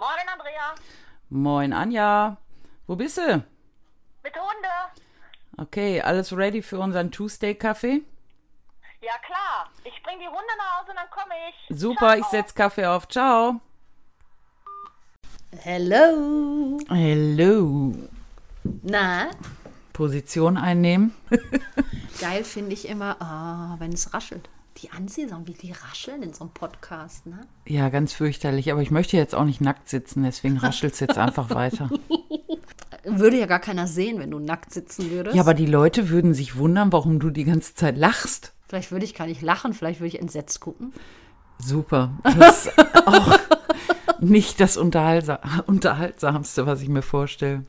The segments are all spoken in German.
Moin, Andrea. Moin Anja. Wo bist du? Mit Hunde. Okay, alles ready für unseren Tuesday-Kaffee? Ja, klar. Ich bring die Hunde nach Hause und dann komme ich. Super, ich Ciao. setz Kaffee auf. Ciao. Hello. Hello. Na, Position einnehmen. geil finde ich immer, ah, wenn es raschelt. Die Anziehsachen, wie die rascheln in so einem Podcast, ne? Ja, ganz fürchterlich. Aber ich möchte jetzt auch nicht nackt sitzen, deswegen raschelt es jetzt einfach weiter. Würde ja gar keiner sehen, wenn du nackt sitzen würdest. Ja, aber die Leute würden sich wundern, warum du die ganze Zeit lachst. vielleicht würde ich gar nicht lachen, vielleicht würde ich entsetzt gucken. Super. Das ist auch nicht das Unterhaltsa Unterhaltsamste, was ich mir vorstelle.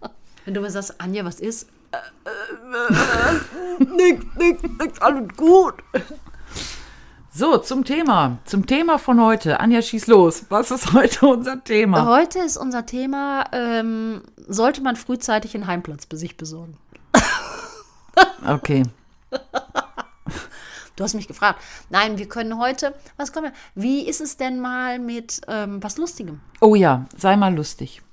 Wenn du mir sagst, Anja, was ist? Äh, äh, äh, nix, nix, nix, alles gut. So, zum Thema. Zum Thema von heute. Anja, schieß los. Was ist heute unser Thema? Heute ist unser Thema, ähm, sollte man frühzeitig einen Heimplatz bei sich besorgen? Okay. Du hast mich gefragt. Nein, wir können heute, was kommen wir? Wie ist es denn mal mit ähm, was Lustigem? Oh ja, sei mal lustig.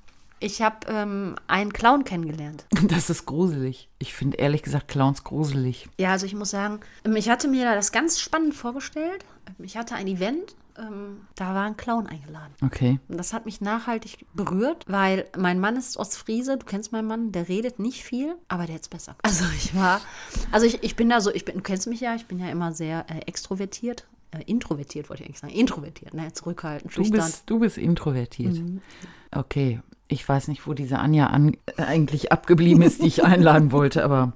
Ich habe ähm, einen Clown kennengelernt. Das ist gruselig. Ich finde ehrlich gesagt Clowns gruselig. Ja, also ich muss sagen, ähm, ich hatte mir das ganz spannend vorgestellt. Ähm, Ich hatte ein Event, ähm, da war ein Clown eingeladen. Okay. Und das hat mich nachhaltig berührt, weil mein Mann ist Ostfriese, du kennst meinen Mann, der redet nicht viel, aber der jetzt besser. Also ich war, also ich, ich bin da so, ich bin, du kennst mich ja, ich bin ja immer sehr äh, extrovertiert. Äh, introvertiert wollte ich eigentlich sagen. Introvertiert, ne? Zurückhaltend, Du schüchtern. bist, du bist introvertiert. Okay. Ich weiß nicht, wo diese Anja an, eigentlich abgeblieben ist, die ich einladen wollte, aber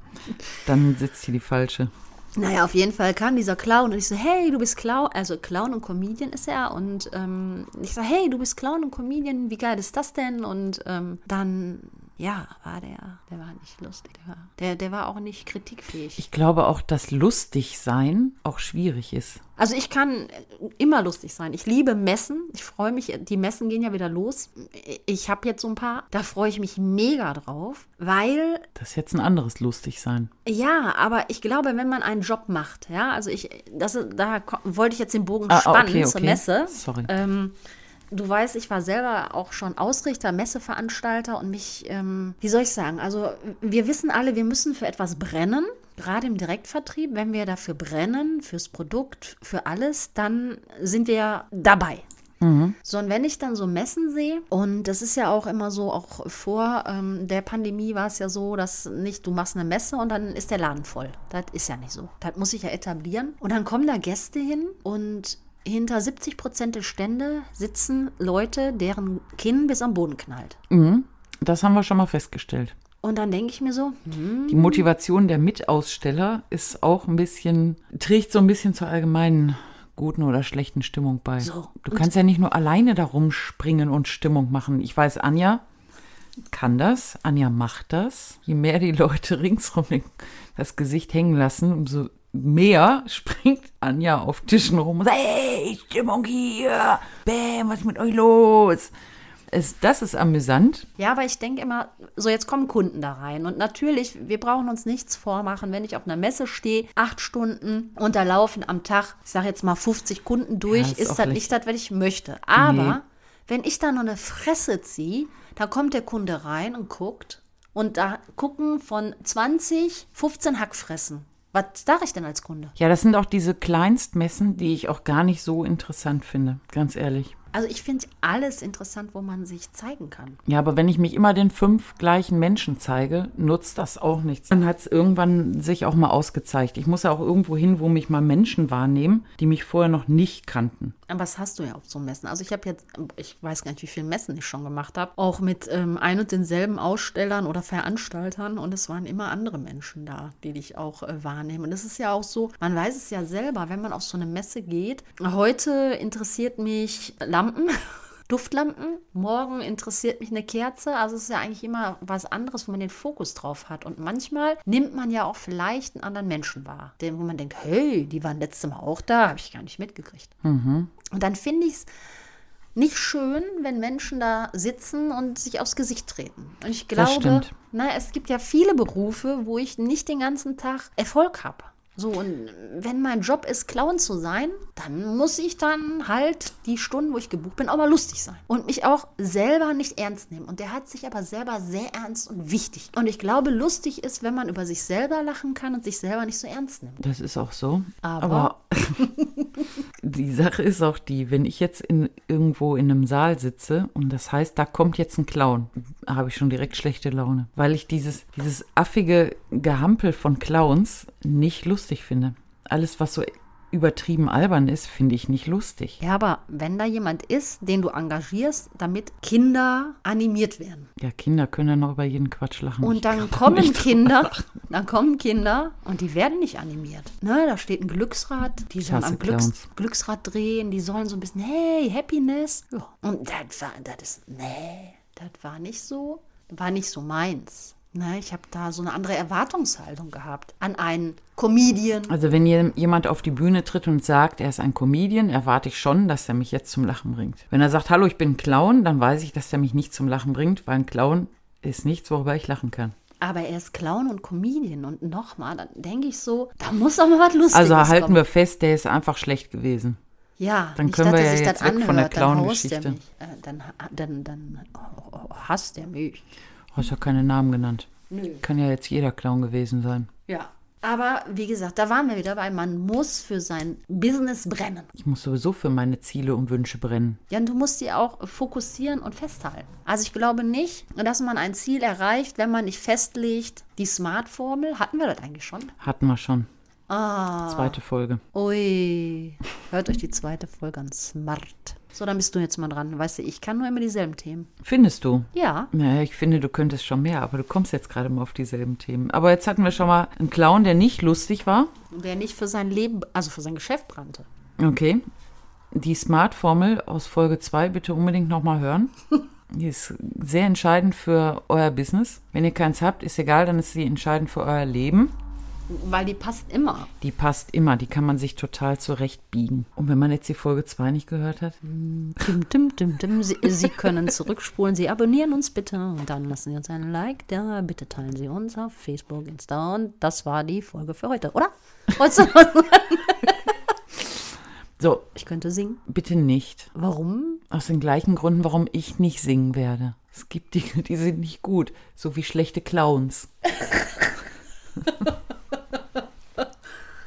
dann sitzt hier die falsche. Naja, auf jeden Fall kam dieser Clown und ich so, hey, du bist Clown, also Clown und Comedian ist er und ähm, ich so, hey, du bist Clown und Comedian, wie geil ist das denn? Und ähm, dann, ja, war der, der war nicht lustig, der war, der, der war auch nicht kritikfähig. Ich glaube auch, dass lustig sein auch schwierig ist. Also ich kann immer lustig sein. Ich liebe Messen. Ich freue mich, die Messen gehen ja wieder los. Ich habe jetzt so ein paar. Da freue ich mich mega drauf, weil Das ist jetzt ein anderes lustig sein. Ja, aber ich glaube, wenn man einen Job macht, ja, also ich, das, da wollte ich jetzt den Bogen Ah, spannen okay, zur okay. Messe. Sorry. Ähm, du weißt, ich war selber auch schon Ausrichter, Messeveranstalter und mich, ähm, wie soll ich sagen, also wir wissen alle, wir müssen für etwas brennen. Gerade im Direktvertrieb, wenn wir dafür brennen, fürs Produkt, für alles, dann sind wir dabei. So, und wenn ich dann so Messen sehe, und das ist ja auch immer so, auch vor ähm, der Pandemie war es ja so, dass nicht, du machst eine Messe und dann ist der Laden voll. Das ist ja nicht so. Das muss ich ja etablieren. Und dann kommen da Gäste hin und hinter 70 Prozent der Stände sitzen Leute, deren Kinn bis am Boden knallt. Das haben wir schon mal festgestellt. Und dann denke ich mir so, hm, Die Motivation der Mitaussteller ist auch ein bisschen, trägt so ein bisschen zur allgemeinen guten oder schlechten Stimmung bei. So, du kannst ja nicht nur alleine da rumspringen und Stimmung machen. Ich weiß, Anja kann das, Anja macht das. Je mehr die Leute ringsrum das Gesicht hängen lassen, umso mehr springt Anja auf Tischen rum und sagt, hey, Stimmung hier, bäm, was ist mit euch los? Es, das ist amüsant. Ja, aber ich denke immer, so jetzt kommen Kunden da rein. Und natürlich, wir brauchen uns nichts vormachen, wenn ich auf einer Messe stehe, acht Stunden und da laufen am Tag, ich sage jetzt mal 50 Kunden durch, Ja, ist ist das nicht das, was ich möchte. Aber Nee. wenn ich da nur eine Fresse ziehe, da kommt der Kunde rein und guckt und da gucken von 20, 15 Hackfressen. Was sage ich denn als Kunde? Ja, das sind auch diese Kleinstmessen, die ich auch gar nicht so interessant finde, ganz ehrlich. Also ich finde alles interessant, wo man sich zeigen kann. Ja, aber wenn ich mich immer den fünf gleichen Menschen zeige, nutzt das auch nichts. Dann hat es irgendwann sich auch mal ausgezeigt. Ich muss ja auch irgendwo hin, wo mich mal Menschen wahrnehmen, die mich vorher noch nicht kannten. Aber was hast du ja auf so Messen? Also ich habe jetzt, ich weiß gar nicht, wie viele Messen ich schon gemacht habe, auch mit ähm, ein und denselben Ausstellern oder Veranstaltern und es waren immer andere Menschen da, die dich auch äh, wahrnehmen. Und es ist ja auch so, man weiß es ja selber, wenn man auf so eine Messe geht. Heute interessiert mich Lampen. Duftlampen. Morgen interessiert mich eine Kerze. Also es ist ja eigentlich immer was anderes, wo man den Fokus drauf hat. Und manchmal nimmt man ja auch vielleicht einen anderen Menschen wahr, den, wo man denkt, hey, die waren letztes Mal auch da, habe ich gar nicht mitgekriegt. Und dann finde ich es nicht schön, wenn Menschen da sitzen und sich aufs Gesicht treten. Und ich glaube, na, es gibt ja viele Berufe, wo ich nicht den ganzen Tag Erfolg habe. So, und wenn mein Job ist, Clown zu sein, dann muss ich dann halt die Stunden, wo ich gebucht bin, auch mal lustig sein. Und mich auch selber nicht ernst nehmen. Und der hat sich aber selber sehr ernst und wichtig. Und ich glaube, lustig ist, wenn man über sich selber lachen kann und sich selber nicht so ernst nimmt. Das ist auch so. Aber- Aber die Sache ist auch die, wenn ich jetzt in, irgendwo in einem Saal sitze und das heißt, da kommt jetzt ein Clown, habe ich schon direkt schlechte Laune. Weil ich dieses, dieses affige Gehampel von Clowns nicht lustig finde. Alles, was so übertrieben albern ist, finde ich nicht lustig. Ja, aber wenn da jemand ist, den du engagierst, damit Kinder animiert werden. Ja, Kinder können ja noch über jeden Quatsch lachen. Und dann kommen Kinder, dann kommen Kinder und die werden nicht animiert. Ne, da steht ein Glücksrad, die sollen am Glücks. Glücksrad drehen, die sollen so ein bisschen, hey, Happiness. Und das war, das ist, nee, das war nicht so, war nicht so meins. Ne, ich habe da so eine andere Erwartungshaltung gehabt an einen Comedian. Also wenn je- jemand auf die Bühne tritt und sagt, er ist ein Comedian, erwarte ich schon, dass er mich jetzt zum Lachen bringt. Wenn er sagt, hallo, ich bin ein Clown, dann weiß ich, dass er mich nicht zum Lachen bringt, weil ein Clown ist nichts, worüber ich lachen kann. Aber er ist Clown und Comedian. Und nochmal, dann denke ich so, da muss doch mal was Lustiges Also halten kommen. wir fest, der ist einfach schlecht gewesen. Ja, Dann nicht, können dass wir ja jetzt weg von der anhört, dann haust Clown-Geschichte. Äh, dann, dann, dann oh, hasst er mich. Du hast ja keine Namen genannt. Nö. Kann ja jetzt jeder Clown gewesen sein. Ja. Aber wie gesagt, da waren wir wieder bei, man muss für sein Business brennen. Ich muss sowieso für meine Ziele und Wünsche brennen. Ja, und du musst die auch fokussieren und festhalten. Also ich glaube nicht, dass man ein Ziel erreicht, wenn man nicht festlegt, die Smart-Formel, hatten wir das eigentlich schon? Hatten wir schon. Ah, Zweite Folge. ui. Hört euch die zweite Folge an, Smart. So, dann bist du jetzt mal dran. Weißt du, ich kann nur immer dieselben Themen. Findest du? Ja, Naja, ich finde, du könntest schon mehr, aber du kommst jetzt gerade mal auf dieselben Themen. Aber jetzt hatten wir schon mal einen Clown, der nicht lustig war. der nicht für sein Leben, also für sein Geschäft brannte. Okay. Die Smart-Formel aus Folge 2 bitte unbedingt nochmal hören. Die ist sehr entscheidend für euer Business. Wenn ihr keins habt, ist egal, dann ist sie entscheidend für euer Leben. Weil die passt immer. Die passt immer, die kann man sich total zurechtbiegen. Und wenn man jetzt die Folge 2 nicht gehört hat, Tim, tim, tim, tim. Sie, Sie können zurückspulen. Sie abonnieren uns bitte und dann lassen Sie uns einen Like da. Bitte teilen Sie uns auf Facebook, Insta. Und das war die Folge für heute, oder? So, Ich könnte singen. bitte nicht. Warum? Aus den gleichen Gründen, warum ich nicht singen werde. Es gibt Dinge, die sind nicht gut, so wie schlechte Clowns.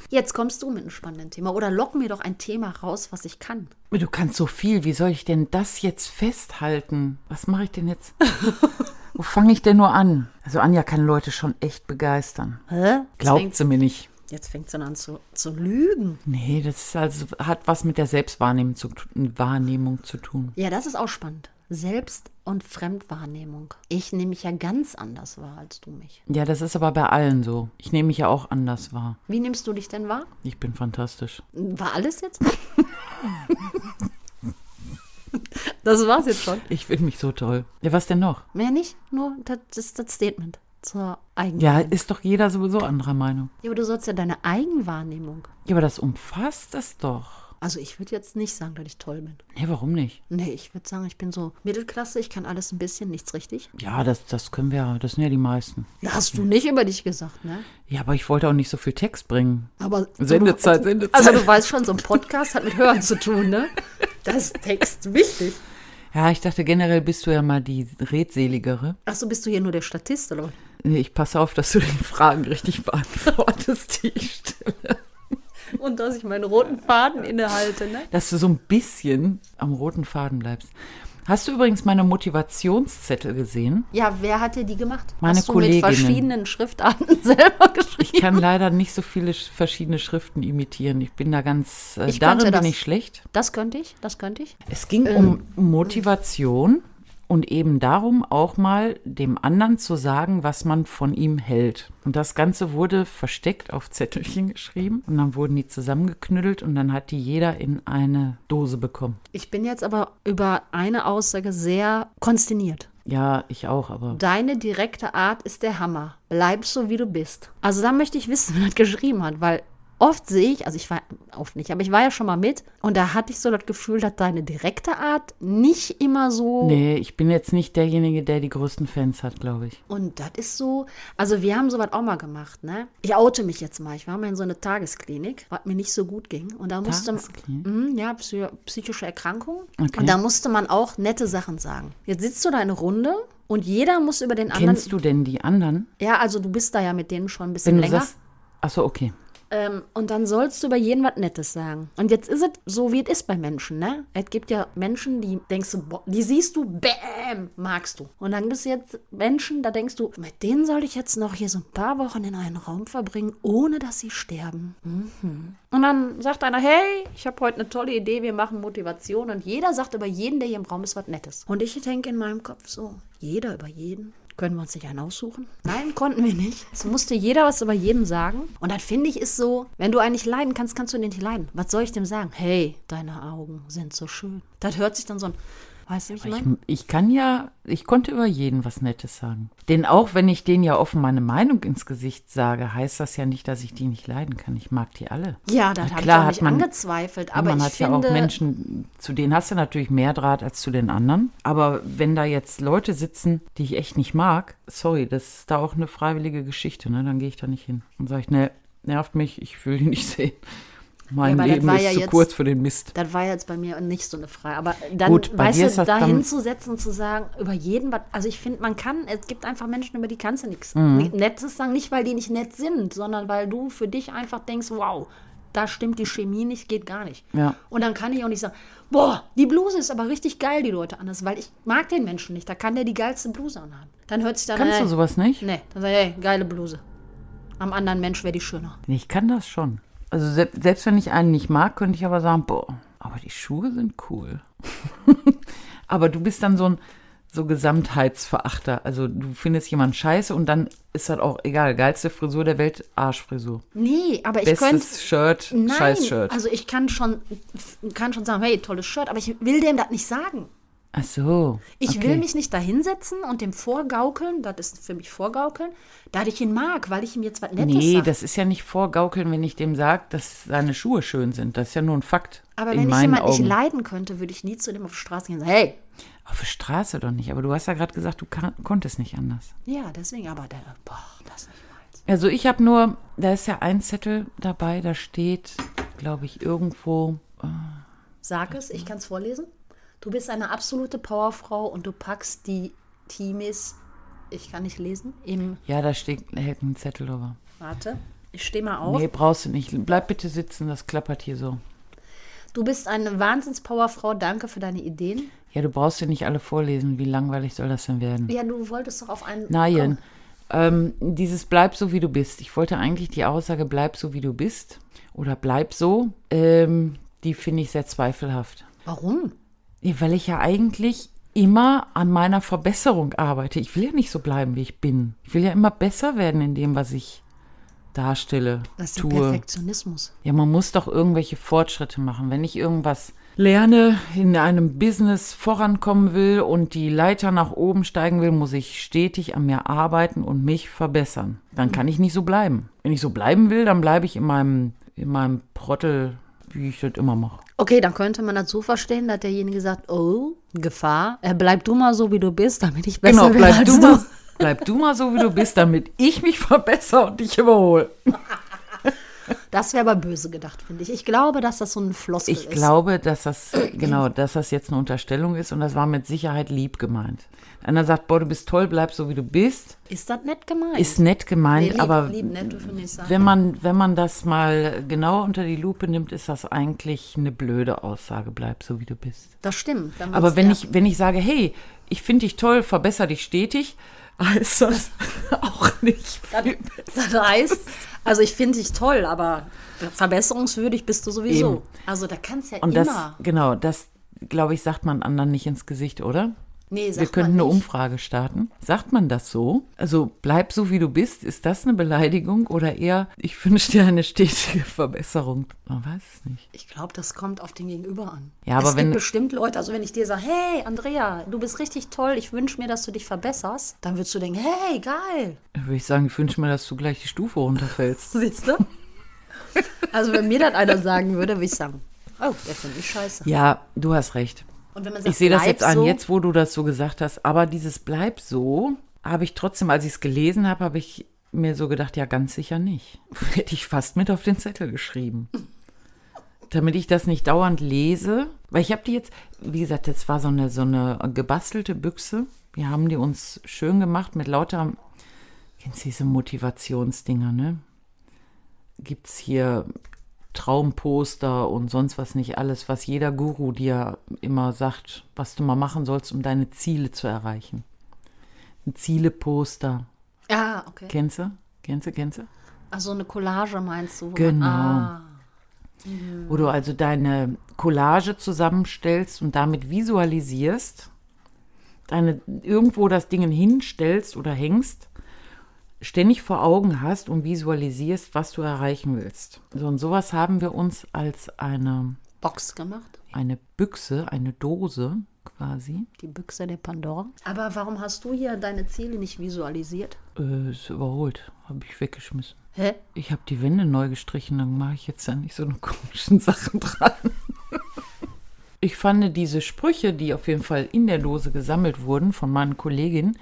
Jetzt kommst du mit einem spannenden Thema. Oder lock mir doch ein Thema raus, was ich kann. Du kannst so viel, wie soll ich denn das jetzt festhalten? Was mache ich denn jetzt? Wo fange ich denn nur an? Also Anja kann Leute schon echt begeistern. Hä? Glaubt sie mir nicht. jetzt fängt sie an zu, zu lügen. Nee, das also, hat was mit der Selbstwahrnehmung zu, Wahrnehmung zu tun. Ja, das ist auch spannend. Selbst- und Fremdwahrnehmung. Ich nehme mich ja ganz anders wahr als du mich. Ja, das ist aber bei allen so. Ich nehme mich ja auch anders wahr. Wie nimmst du dich denn wahr? Ich bin fantastisch. War alles jetzt? das war's jetzt schon. Ich finde mich so toll. Ja, was denn noch? Mehr nicht, nur das ist das Statement zur Ja, Eigenwahrnehmung. ist doch jeder sowieso anderer Meinung. Ja, aber du sollst ja deine Eigenwahrnehmung. Ja, aber das umfasst das doch. Also ich würde jetzt nicht sagen, dass ich toll bin. Nee, warum nicht? Nee, ich würde sagen, ich bin so Mittelklasse, ich kann alles ein bisschen, nichts richtig. Ja, das, das können wir, ja. das sind ja die meisten. Das hast du nicht über dich gesagt, ne? Ja, aber ich wollte auch nicht so viel Text bringen. Aber Sendezeit, du, Sendezeit. Also du weißt schon, so ein Podcast hat mit Hören zu tun, ne? Das ist Text wichtig. Ja, ich dachte generell bist du ja mal die Redseligere. Achso, bist du hier nur der Statist, oder? Nee, ich passe auf, dass du die Fragen richtig beantwortest, die ich stelle. Und dass ich meinen roten Faden innehalte, ne? Dass du so ein bisschen am roten Faden bleibst. Hast du übrigens meine Motivationszettel gesehen? Ja, wer hat dir die gemacht? Meine Hast du mit Kolleginnen. verschiedenen Schriftarten selber geschrieben? Ich kann leider nicht so viele sch- verschiedene Schriften imitieren. Ich bin da ganz, äh, Ich darin bin das. ich schlecht. Das könnte ich, das könnte ich. Es ging um Motivation und eben darum, auch mal dem anderen zu sagen, was man von ihm hält. Und das Ganze wurde versteckt auf Zettelchen geschrieben und dann wurden die zusammengeknüttelt und dann hat die jeder in eine Dose bekommen. Ich bin jetzt aber über eine Aussage sehr konsterniert. Ja, ich auch, aber Deine direkte Art ist der Hammer. Bleib so, wie du bist. Also da möchte ich wissen, wer das geschrieben hat, weil oft sehe ich, also ich war oft nicht, aber ich war ja schon mal mit und da hatte ich so das Gefühl, dass deine direkte Art nicht immer so. Nee, ich bin jetzt nicht derjenige, der die größten Fans hat, glaube ich. Und das ist so, also wir haben sowas auch mal gemacht, ne? Ich oute mich jetzt mal. Ich war mal in so eine Tagesklinik, was mir nicht so gut ging. Und da musste man? Mhm, ja, psy psychische Erkrankung. Okay. Und da musste man auch nette Sachen sagen. Jetzt sitzt du da in einer Runde und jeder muss über den anderen. Kennst du denn die anderen? Ja, also du bist da ja mit denen schon ein bisschen Wenn länger. achso, okay. Ähm, und dann sollst du über jeden was Nettes sagen. Und jetzt ist es so, wie es ist bei Menschen, ne? Es gibt ja Menschen, die denkst du, boah, die siehst du, bäm, magst du. Und dann gibt es jetzt Menschen, da denkst du, mit denen soll ich jetzt noch hier so ein paar Wochen in einen Raum verbringen, ohne dass sie sterben. Mhm. Und dann sagt einer, hey, ich habe heute eine tolle Idee, wir machen Motivation. Und jeder sagt über jeden, der hier im Raum ist, was Nettes. Und ich denke in meinem Kopf so, jeder über jeden. Können wir uns nicht einen aussuchen? Nein, konnten wir nicht. Es musste jeder was über jeden sagen. Und das finde ich ist so, wenn du einen nicht leiden kannst, kannst du den nicht leiden. Was soll ich dem sagen? Hey, deine Augen sind so schön. Das hört sich dann so ein, weißt du, ich Ich, ich kann ja, ich konnte über jeden was Nettes sagen. Denn auch wenn ich denen ja offen meine Meinung ins Gesicht sage, heißt das ja nicht, dass ich die nicht leiden kann. Ich mag die alle. Ja, Na habe ich auch hat nicht man- angezweifelt. Aber man hat finde, ja auch Menschen, zu denen hast du natürlich mehr Draht als zu den anderen. Aber wenn da jetzt Leute sitzen, die ich echt nicht mag, sorry, das ist da auch eine freiwillige Geschichte, ne? Dann gehe ich da nicht hin und sage ich, ne, nervt mich, ich will die nicht sehen. Mein das Leben war ist ja zu jetzt- kurz für den Mist. Das war jetzt bei mir nicht so eine Frage. Aber dann, Gut, weißt du, da hinzusetzen und zu sagen, über jeden, was- also ich finde, man kann, es gibt einfach Menschen, über die kannst du nichts Mhm. Nettes sagen, nicht weil die nicht nett sind, sondern weil du für dich einfach denkst, wow, da stimmt die Chemie nicht, geht gar nicht. Ja. Und dann kann ich auch nicht sagen, boah, die Bluse ist aber richtig geil, die Leute anders, weil ich mag den Menschen nicht, da kann der die geilste Bluse anhaben. Dann hört sich dann, Kannst ey, du sowas nicht? Nee, dann sag ich, hey, geile Bluse. Am anderen Mensch wäre die schöner. Ich kann das schon. Also se selbst wenn ich einen nicht mag, könnte ich aber sagen, boah, aber die Schuhe sind cool. aber du bist dann so ein so Gesamtheitsverachter. Also du findest jemanden scheiße und dann ist das auch egal. Geilste Frisur der Welt, Arschfrisur. Nee, aber ich könnte Bestes Shirt, Nein, scheiß Shirt. also ich kann schon, kann schon sagen, hey, tolles Shirt, aber ich will dem das nicht sagen. Ach so. Ich okay. will mich nicht da hinsetzen und dem vorgaukeln, das ist für mich vorgaukeln, da ich ihn mag, weil ich ihm jetzt was Nettes Nee, sage. das ist ja nicht vorgaukeln, wenn ich dem sage, dass seine Schuhe schön sind. Das ist ja nur ein Fakt. Aber in wenn ich meinen jemand Augen. nicht leiden könnte, würde ich nie zu dem auf die Straße gehen und sagen, hey, Auf der Straße doch nicht. Aber du hast ja gerade gesagt, du kann, konntest nicht anders. ja, deswegen, aber der, boah, das ist nicht meins. Also ich habe nur, da ist ja ein Zettel dabei, da steht, glaube ich, irgendwo, Sag es, ich kann es vorlesen. Du bist eine absolute Powerfrau und du packst die Teamis, ich kann nicht lesen, im, ja, da steht, hält ein Zettel drüber. warte, ich stehe mal auf. Nee, brauchst du nicht. Bleib bitte sitzen, das klappert hier so. Du bist eine Wahnsinns-Powerfrau, danke für deine Ideen. Ja, du brauchst dir nicht alle vorlesen. Wie langweilig soll das denn werden? Ja, du wolltest doch auf einen. Nein. Ähm, dieses bleib so, wie du bist. Ich wollte eigentlich die Aussage bleib so, wie du bist. Oder bleib so. Ähm, die finde ich sehr zweifelhaft. Warum? Weil ich ja eigentlich immer an meiner Verbesserung arbeite. Ich will ja nicht so bleiben, wie ich bin. Ich will ja immer besser werden in dem, was ich darstelle, Das ist tue. Perfektionismus. Ja, man muss doch irgendwelche Fortschritte machen. Wenn ich irgendwas lerne, in einem Business vorankommen will und die Leiter nach oben steigen will, muss ich stetig an mir arbeiten und mich verbessern. Dann kann ich nicht so bleiben. Wenn ich so bleiben will, dann bleibe ich in meinem, in meinem Prottel, wie ich das immer mache. Okay, dann könnte man das so verstehen, dass derjenige sagt, oh, Gefahr, äh, bleib du mal so, wie du bist, damit ich besser Genau, werde bleib du, mal, bleib du mal so, wie du bist, damit ich mich verbessere und dich überhole. Das wäre aber böse gedacht, finde ich. Ich glaube, dass das so ein Floskel Ich ist. glaube, dass das, genau, dass das jetzt eine Unterstellung ist und das war mit Sicherheit lieb gemeint. Einer sagt, boah, du bist toll, bleib so, wie du bist. Ist das nett gemeint? Ist nett gemeint, Nee, lieb, aber lieb, nett, ich wenn man, wenn man das mal genau unter die Lupe nimmt, ist das eigentlich eine blöde Aussage, bleib so, wie du bist. Das stimmt. Aber wenn ich, wenn ich sage, hey, ich finde dich toll, verbessere dich stetig, heißt das auch nicht viel Das heißt, also ich finde dich toll, aber verbesserungswürdig bist du sowieso. Eben. Also da kannst ja Und immer. das, genau, das, glaube ich, sagt man anderen nicht ins Gesicht, oder? Nee, Wir sagt könnten man eine. Umfrage starten. Sagt man das so? Also bleib so, wie du bist. Ist das eine Beleidigung oder eher, ich wünsche dir eine stetige Verbesserung? Man weiß es nicht. Ich glaube, das kommt auf den Gegenüber an. Ja, aber es wenn- gibt bestimmt Leute, also wenn ich dir sage, hey Andrea, du bist richtig toll, ich wünsche mir, dass du dich verbesserst, dann würdest du denken, hey, geil. Dann würde ich sagen, ich wünsche mir, dass du gleich die Stufe runterfällst. Siehst du? Also wenn mir das einer sagen würde, würde ich sagen, oh, der finde ich scheiße. Ja, du hast recht. Und wenn man sagt, Ich sehe das jetzt an, so, jetzt wo du das so gesagt hast. Aber dieses Bleib so, habe ich trotzdem, als ich es gelesen habe, habe ich mir so gedacht, ja, ganz sicher nicht. Hätte ich fast mit auf den Zettel geschrieben. Damit ich das nicht dauernd lese. Weil ich habe die jetzt, wie gesagt, das war so eine, so eine gebastelte Büchse. Wir haben die uns schön gemacht mit lauter, kennst du diese Motivationsdinger, ne? Gibt's hier Traumposter und sonst was nicht alles, was jeder Guru dir immer sagt, was du mal machen sollst, um deine Ziele zu erreichen. Ein Zieleposter. Ah, okay. Kennst du? Kennst du, kennst du? Also eine Collage meinst du? man- Genau. Ah, Wo du also deine Collage zusammenstellst und damit visualisierst, deine irgendwo das Ding hinstellst oder hängst, ständig vor Augen hast und visualisierst, was du erreichen willst. So und sowas haben wir uns als eine, Box gemacht. eine Büchse, eine Dose quasi. Die Büchse der Pandora. Aber warum hast du hier deine Ziele nicht visualisiert? Äh, ist überholt, habe ich weggeschmissen. Hä? Ich habe die Wände neu gestrichen, dann mache ich jetzt da nicht so eine komischen Sachen dran. Ich fand diese Sprüche, die auf jeden Fall in der Dose gesammelt wurden von meinen Kolleginnen,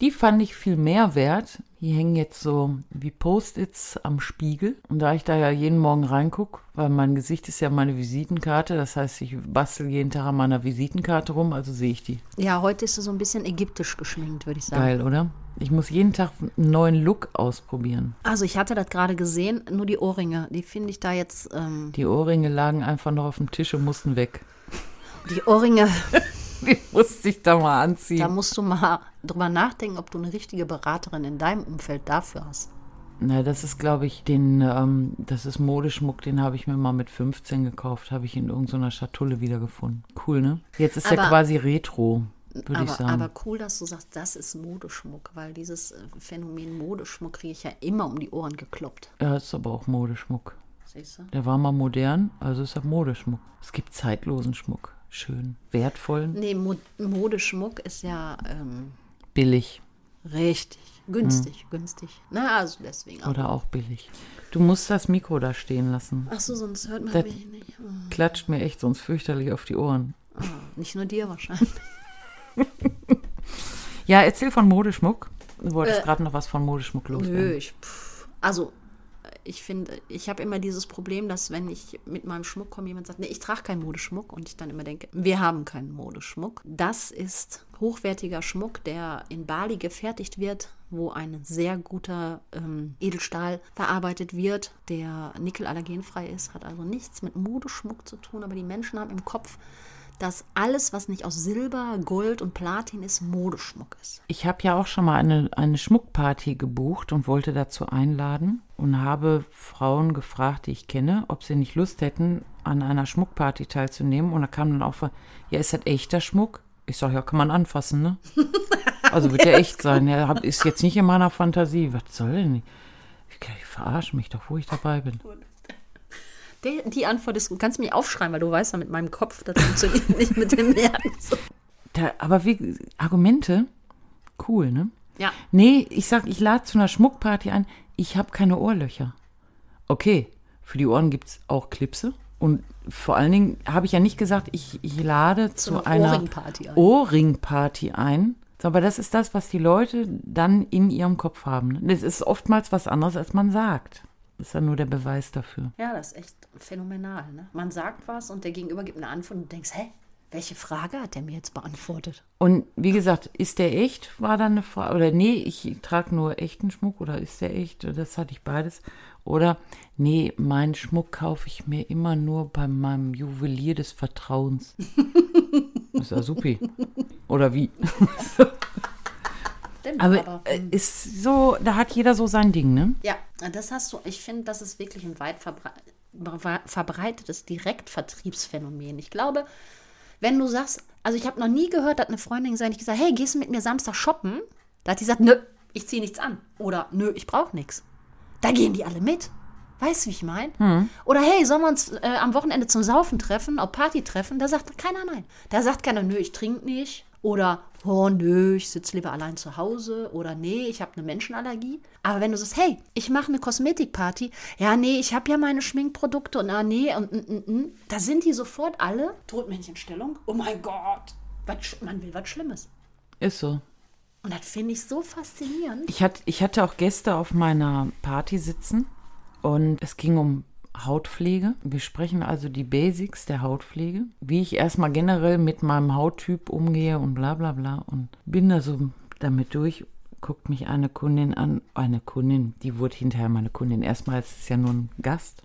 die fand ich viel mehr wert. Die hängen jetzt so wie Post-its am Spiegel. Und da ich da ja jeden Morgen reingucke, weil mein Gesicht ist ja meine Visitenkarte, das heißt, ich bastel jeden Tag an meiner Visitenkarte rum, also sehe ich die. Ja, heute ist du so ein bisschen ägyptisch geschminkt, würde ich sagen. Geil, oder? Ich muss jeden Tag einen neuen Look ausprobieren. Also ich hatte das gerade gesehen, nur die Ohrringe, die finde ich da jetzt, ähm, Die Ohrringe lagen einfach noch auf dem Tisch und mussten weg. die Ohrringe, Die musste ich da mal da anziehen. musst du mal drüber nachdenken, ob du eine richtige Beraterin in deinem Umfeld dafür hast. Na, das ist, glaube ich, den, ähm, das ist Modeschmuck, den habe ich mir mal mit 15 gekauft, habe ich in irgendeiner Schatulle wiedergefunden. Cool, ne? Jetzt ist Aber- quasi Retro, würde ich sagen. aber cool, dass du sagst, das ist Modeschmuck, weil dieses äh, Phänomen Modeschmuck kriege ich ja immer um die Ohren gekloppt. ja, ist aber auch Modeschmuck. Siehst du? Der war mal modern, also ist er Modeschmuck. Es gibt zeitlosen Schmuck. Schön, wertvollen, Nee, Mo Modeschmuck ist ja ähm, billig richtig günstig, günstig. Na, also deswegen auch. oder auch billig. Du musst das Mikro da stehen lassen. Ach so, sonst hört man Das- mich nicht. Oh, Klatscht mir echt sonst fürchterlich auf die Ohren. oh, nicht nur dir wahrscheinlich. Ja, erzähl von Modeschmuck. Du wolltest Äh, gerade noch was von Modeschmuck Nö, loswerden. ich, pff, also ich finde, ich habe immer dieses Problem, dass wenn ich mit meinem Schmuck komme, jemand sagt, nee, ich trage keinen Modeschmuck und ich dann immer denke, wir haben keinen Modeschmuck. Das ist hochwertiger Schmuck, der in Bali gefertigt wird, wo ein sehr guter ähm, Edelstahl verarbeitet wird, der nickelallergenfrei ist, hat also nichts mit Modeschmuck zu tun, aber die Menschen haben im Kopf, dass alles, was nicht aus Silber, Gold und Platin ist, Modeschmuck ist. Ich habe ja auch schon mal eine, eine Schmuckparty gebucht und wollte dazu einladen und habe Frauen gefragt, die ich kenne, ob sie nicht Lust hätten, an einer Schmuckparty teilzunehmen. Und da kam dann auch, ja, ist das echter Schmuck? Ich sage, ja, kann man anfassen, ne? Also wird der echt sein. Er hab- ist jetzt nicht in meiner Fantasie. Was soll denn? Ich, ich verarsche mich doch, wo ich dabei bin. Die, die Antwort ist gut. Kannst du mich aufschreiben, weil du weißt ja mit meinem Kopf, das funktioniert nicht mit dem Herz. Da, aber wie, Argumente, cool, ne? Ja. Nee, ich sag, ich lade zu einer Schmuckparty ein. Ich habe keine Ohrlöcher. Okay, für die Ohren gibt es auch Klipse. Und vor allen Dingen habe ich ja nicht gesagt, ich, ich lade zu, einer einer Ohrringparty ein. Ohrringparty ein. So, Aber das ist das, was die Leute dann in ihrem Kopf haben. Das ist oftmals was anderes, als man sagt. Das ist ja nur der Beweis dafür. Ja, das ist echt phänomenal. Ne? Man sagt was und der Gegenüber gibt eine Antwort und du denkst, hä? Welche Frage hat der mir jetzt beantwortet? Und wie gesagt, ist der echt? War dann eine Frage. Oder nee, ich trage nur echten Schmuck oder ist der echt? Das hatte ich beides. Oder nee, meinen Schmuck kaufe ich mir immer nur bei meinem Juwelier des Vertrauens. Das ist ja supi. Oder wie? Stimmt, Aber äh, ist so, da hat jeder so sein Ding, ne? ja, das hast du, ich finde, das ist wirklich ein weit verbre ver- verbreitetes Direktvertriebsphänomen. Ich glaube, wenn du sagst, also ich habe noch nie gehört, dass eine Freundin gesagt hat, gesagt, hey, gehst du mit mir Samstag shoppen? Da hat die gesagt, nö, ich ziehe nichts an. Oder nö, ich brauche nichts. Da gehen die alle mit. Weißt du, wie ich meine? Oder hey, sollen wir uns äh, am Wochenende zum Saufen treffen, auf Party treffen? Da sagt keiner nein. Da sagt keiner, nö, ich trinke nicht. Oder, oh nö, ich sitze lieber allein zu Hause. Oder nee, ich habe eine Menschenallergie. Aber wenn du sagst, hey, ich mache eine Kosmetikparty. Ja, nee, ich habe ja meine Schminkprodukte und ah, nee, und, und, und, und. Da sind die sofort alle Todmännchenstellung. Oh mein Gott, was, man will was Schlimmes. Ist so. Und das finde ich so faszinierend. Ich hatte, ich hatte auch Gäste auf meiner Party sitzen und es ging um Hautpflege. Wir sprechen also die Basics der Hautpflege, wie ich erstmal generell mit meinem Hauttyp umgehe und bla bla bla und bin da so damit durch. Guckt mich eine Kundin an, eine Kundin, die wurde hinterher meine Kundin. Erstmal ist es ja nur ein Gast.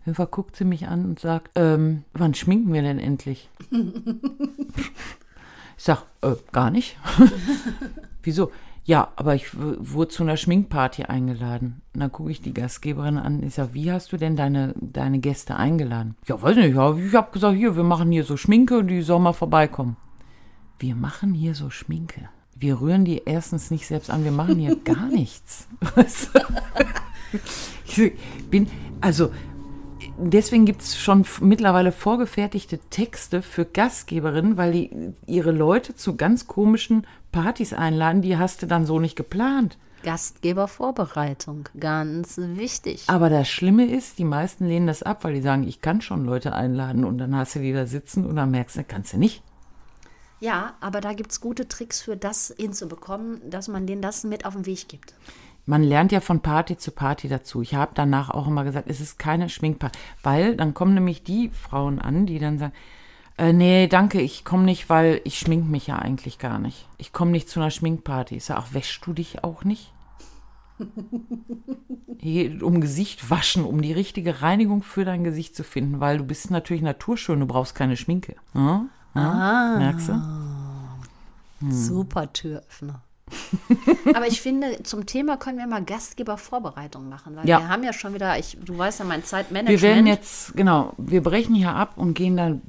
Auf jeden Fall guckt sie mich an und sagt, ähm, wann schminken wir denn endlich? Ich sag, äh, gar nicht. Wieso? Ja, aber ich wurde zu einer Schminkparty eingeladen. Und dann gucke ich die Gastgeberin an. Ich sag, wie hast du denn deine, deine Gäste eingeladen? Ja, weiß nicht. Ja, ich habe gesagt, hier, wir machen hier so Schminke und die soll mal vorbeikommen. Wir machen hier so Schminke. Wir rühren die erstens nicht selbst an. Wir machen hier gar nichts. Ich bin, also, deswegen gibt es schon mittlerweile vorgefertigte Texte für Gastgeberinnen, weil die ihre Leute zu ganz komischen Partys einladen, die hast du dann so nicht geplant. Gastgebervorbereitung, ganz wichtig. Aber das Schlimme ist, die meisten lehnen das ab, weil die sagen, ich kann schon Leute einladen und dann hast du die da sitzen und dann merkst du, kannst du nicht. Ja, aber da gibt es gute Tricks für das hinzubekommen, dass man denen das mit auf den Weg gibt. Man lernt ja von Party zu Party dazu. Ich habe danach auch immer gesagt, es ist keine Schminkparty, weil dann kommen nämlich die Frauen an, die dann sagen, äh, nee, danke, ich komme nicht, weil ich schmink mich ja eigentlich gar nicht. Ich komme nicht zu einer Schminkparty. Ich sage, ach, wäschst du dich auch nicht? Um Gesicht waschen, um die richtige Reinigung für dein Gesicht zu finden, weil du bist natürlich naturschön, du brauchst keine Schminke. Ja? Ja? Merkst du? Super Türöffner. Aber ich finde, zum Thema können wir mal Gastgebervorbereitung machen, weil Ja. wir haben ja schon wieder, ich, du weißt ja, mein Zeitmanagement. Wir werden jetzt, genau, wir brechen hier ab und gehen dann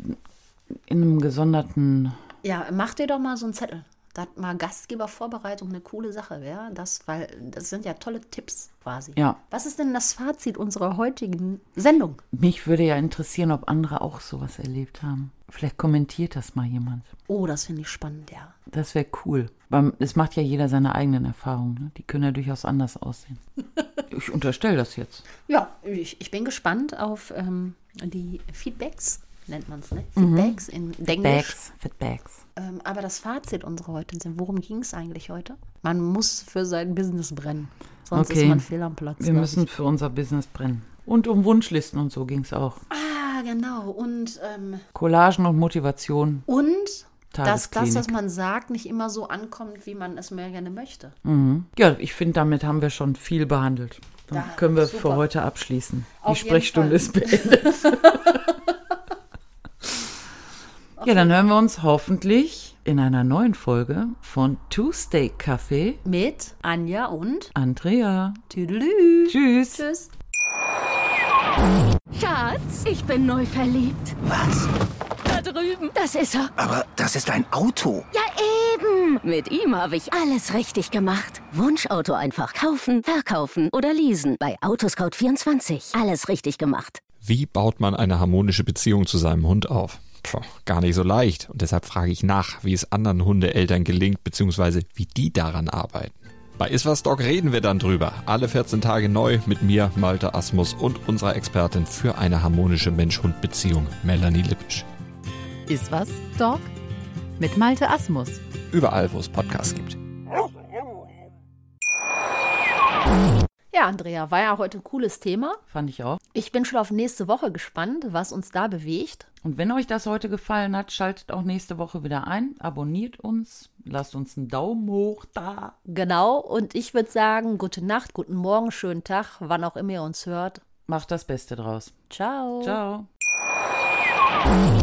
in einem gesonderten. Ja, mach dir doch mal so einen Zettel. Dass mal Gastgebervorbereitung eine coole Sache wäre. Das, weil das sind ja tolle Tipps quasi. Ja. Was ist denn das Fazit unserer heutigen Sendung? Mich würde ja interessieren, ob andere auch sowas erlebt haben. Vielleicht kommentiert das mal jemand. Oh, das finde ich spannend, ja. Das wäre cool. Weil es macht ja jeder seine eigenen Erfahrungen. Ne? Die können ja durchaus anders aussehen. ich unterstelle das jetzt. Ja, ich, ich bin gespannt auf ähm, die Feedbacks, nennt man es, ne? Feedbacks in Englisch. Bags, Fitbags. Ähm, aber das Fazit unserer heutigen Sendung, worum ging es eigentlich heute? Man muss für sein Business brennen. Sonst Okay. ist man fehl am Platz. Wir müssen Ich. für unser Business brennen. Und um Wunschlisten und so ging es auch. Ah, genau. Und, ähm, Collagen und Motivation. und dass das, was man sagt, nicht immer so ankommt, wie man es mehr gerne möchte. Ja, ich finde, damit haben wir schon viel behandelt. Dann Ja, können wir super. für heute abschließen. Auf Die Sprechstunde ist beendet. ja, dann hören wir uns hoffentlich in einer neuen Folge von Tuesday Café. Mit Anja und Andrea. Tüdelü. Tschüss. Tschüss. Schatz, ich bin neu verliebt. Was? Da drüben. Das ist er. Aber das ist ein Auto. Ja, eben. Mit ihm habe ich alles richtig gemacht. Wunschauto einfach kaufen, verkaufen oder leasen. Bei Autoscout24. Alles richtig gemacht. Wie baut man eine harmonische Beziehung zu seinem Hund auf? Puh, gar nicht so leicht. Und deshalb frage ich nach, wie es anderen Hundeeltern gelingt, beziehungsweise wie die daran arbeiten. Bei Iswas Dog reden wir dann drüber. Alle 14 Tage neu mit mir, Malte Asmus und unserer Expertin für eine harmonische Mensch-Hund-Beziehung, Melanie Lippisch. Ist was, Dog? Mit Malte Asmus. Überall, wo es Podcasts gibt. Ja, Andrea, war ja heute ein cooles Thema. Fand ich auch. Ich bin schon auf nächste Woche gespannt, was uns da bewegt. Und wenn euch das heute gefallen hat, schaltet auch nächste Woche wieder ein. Abonniert uns. Lasst uns einen Daumen hoch da. Genau, und ich würde sagen, gute Nacht, guten Morgen, schönen Tag, wann auch immer ihr uns hört. Macht das Beste draus. Ciao. Ciao.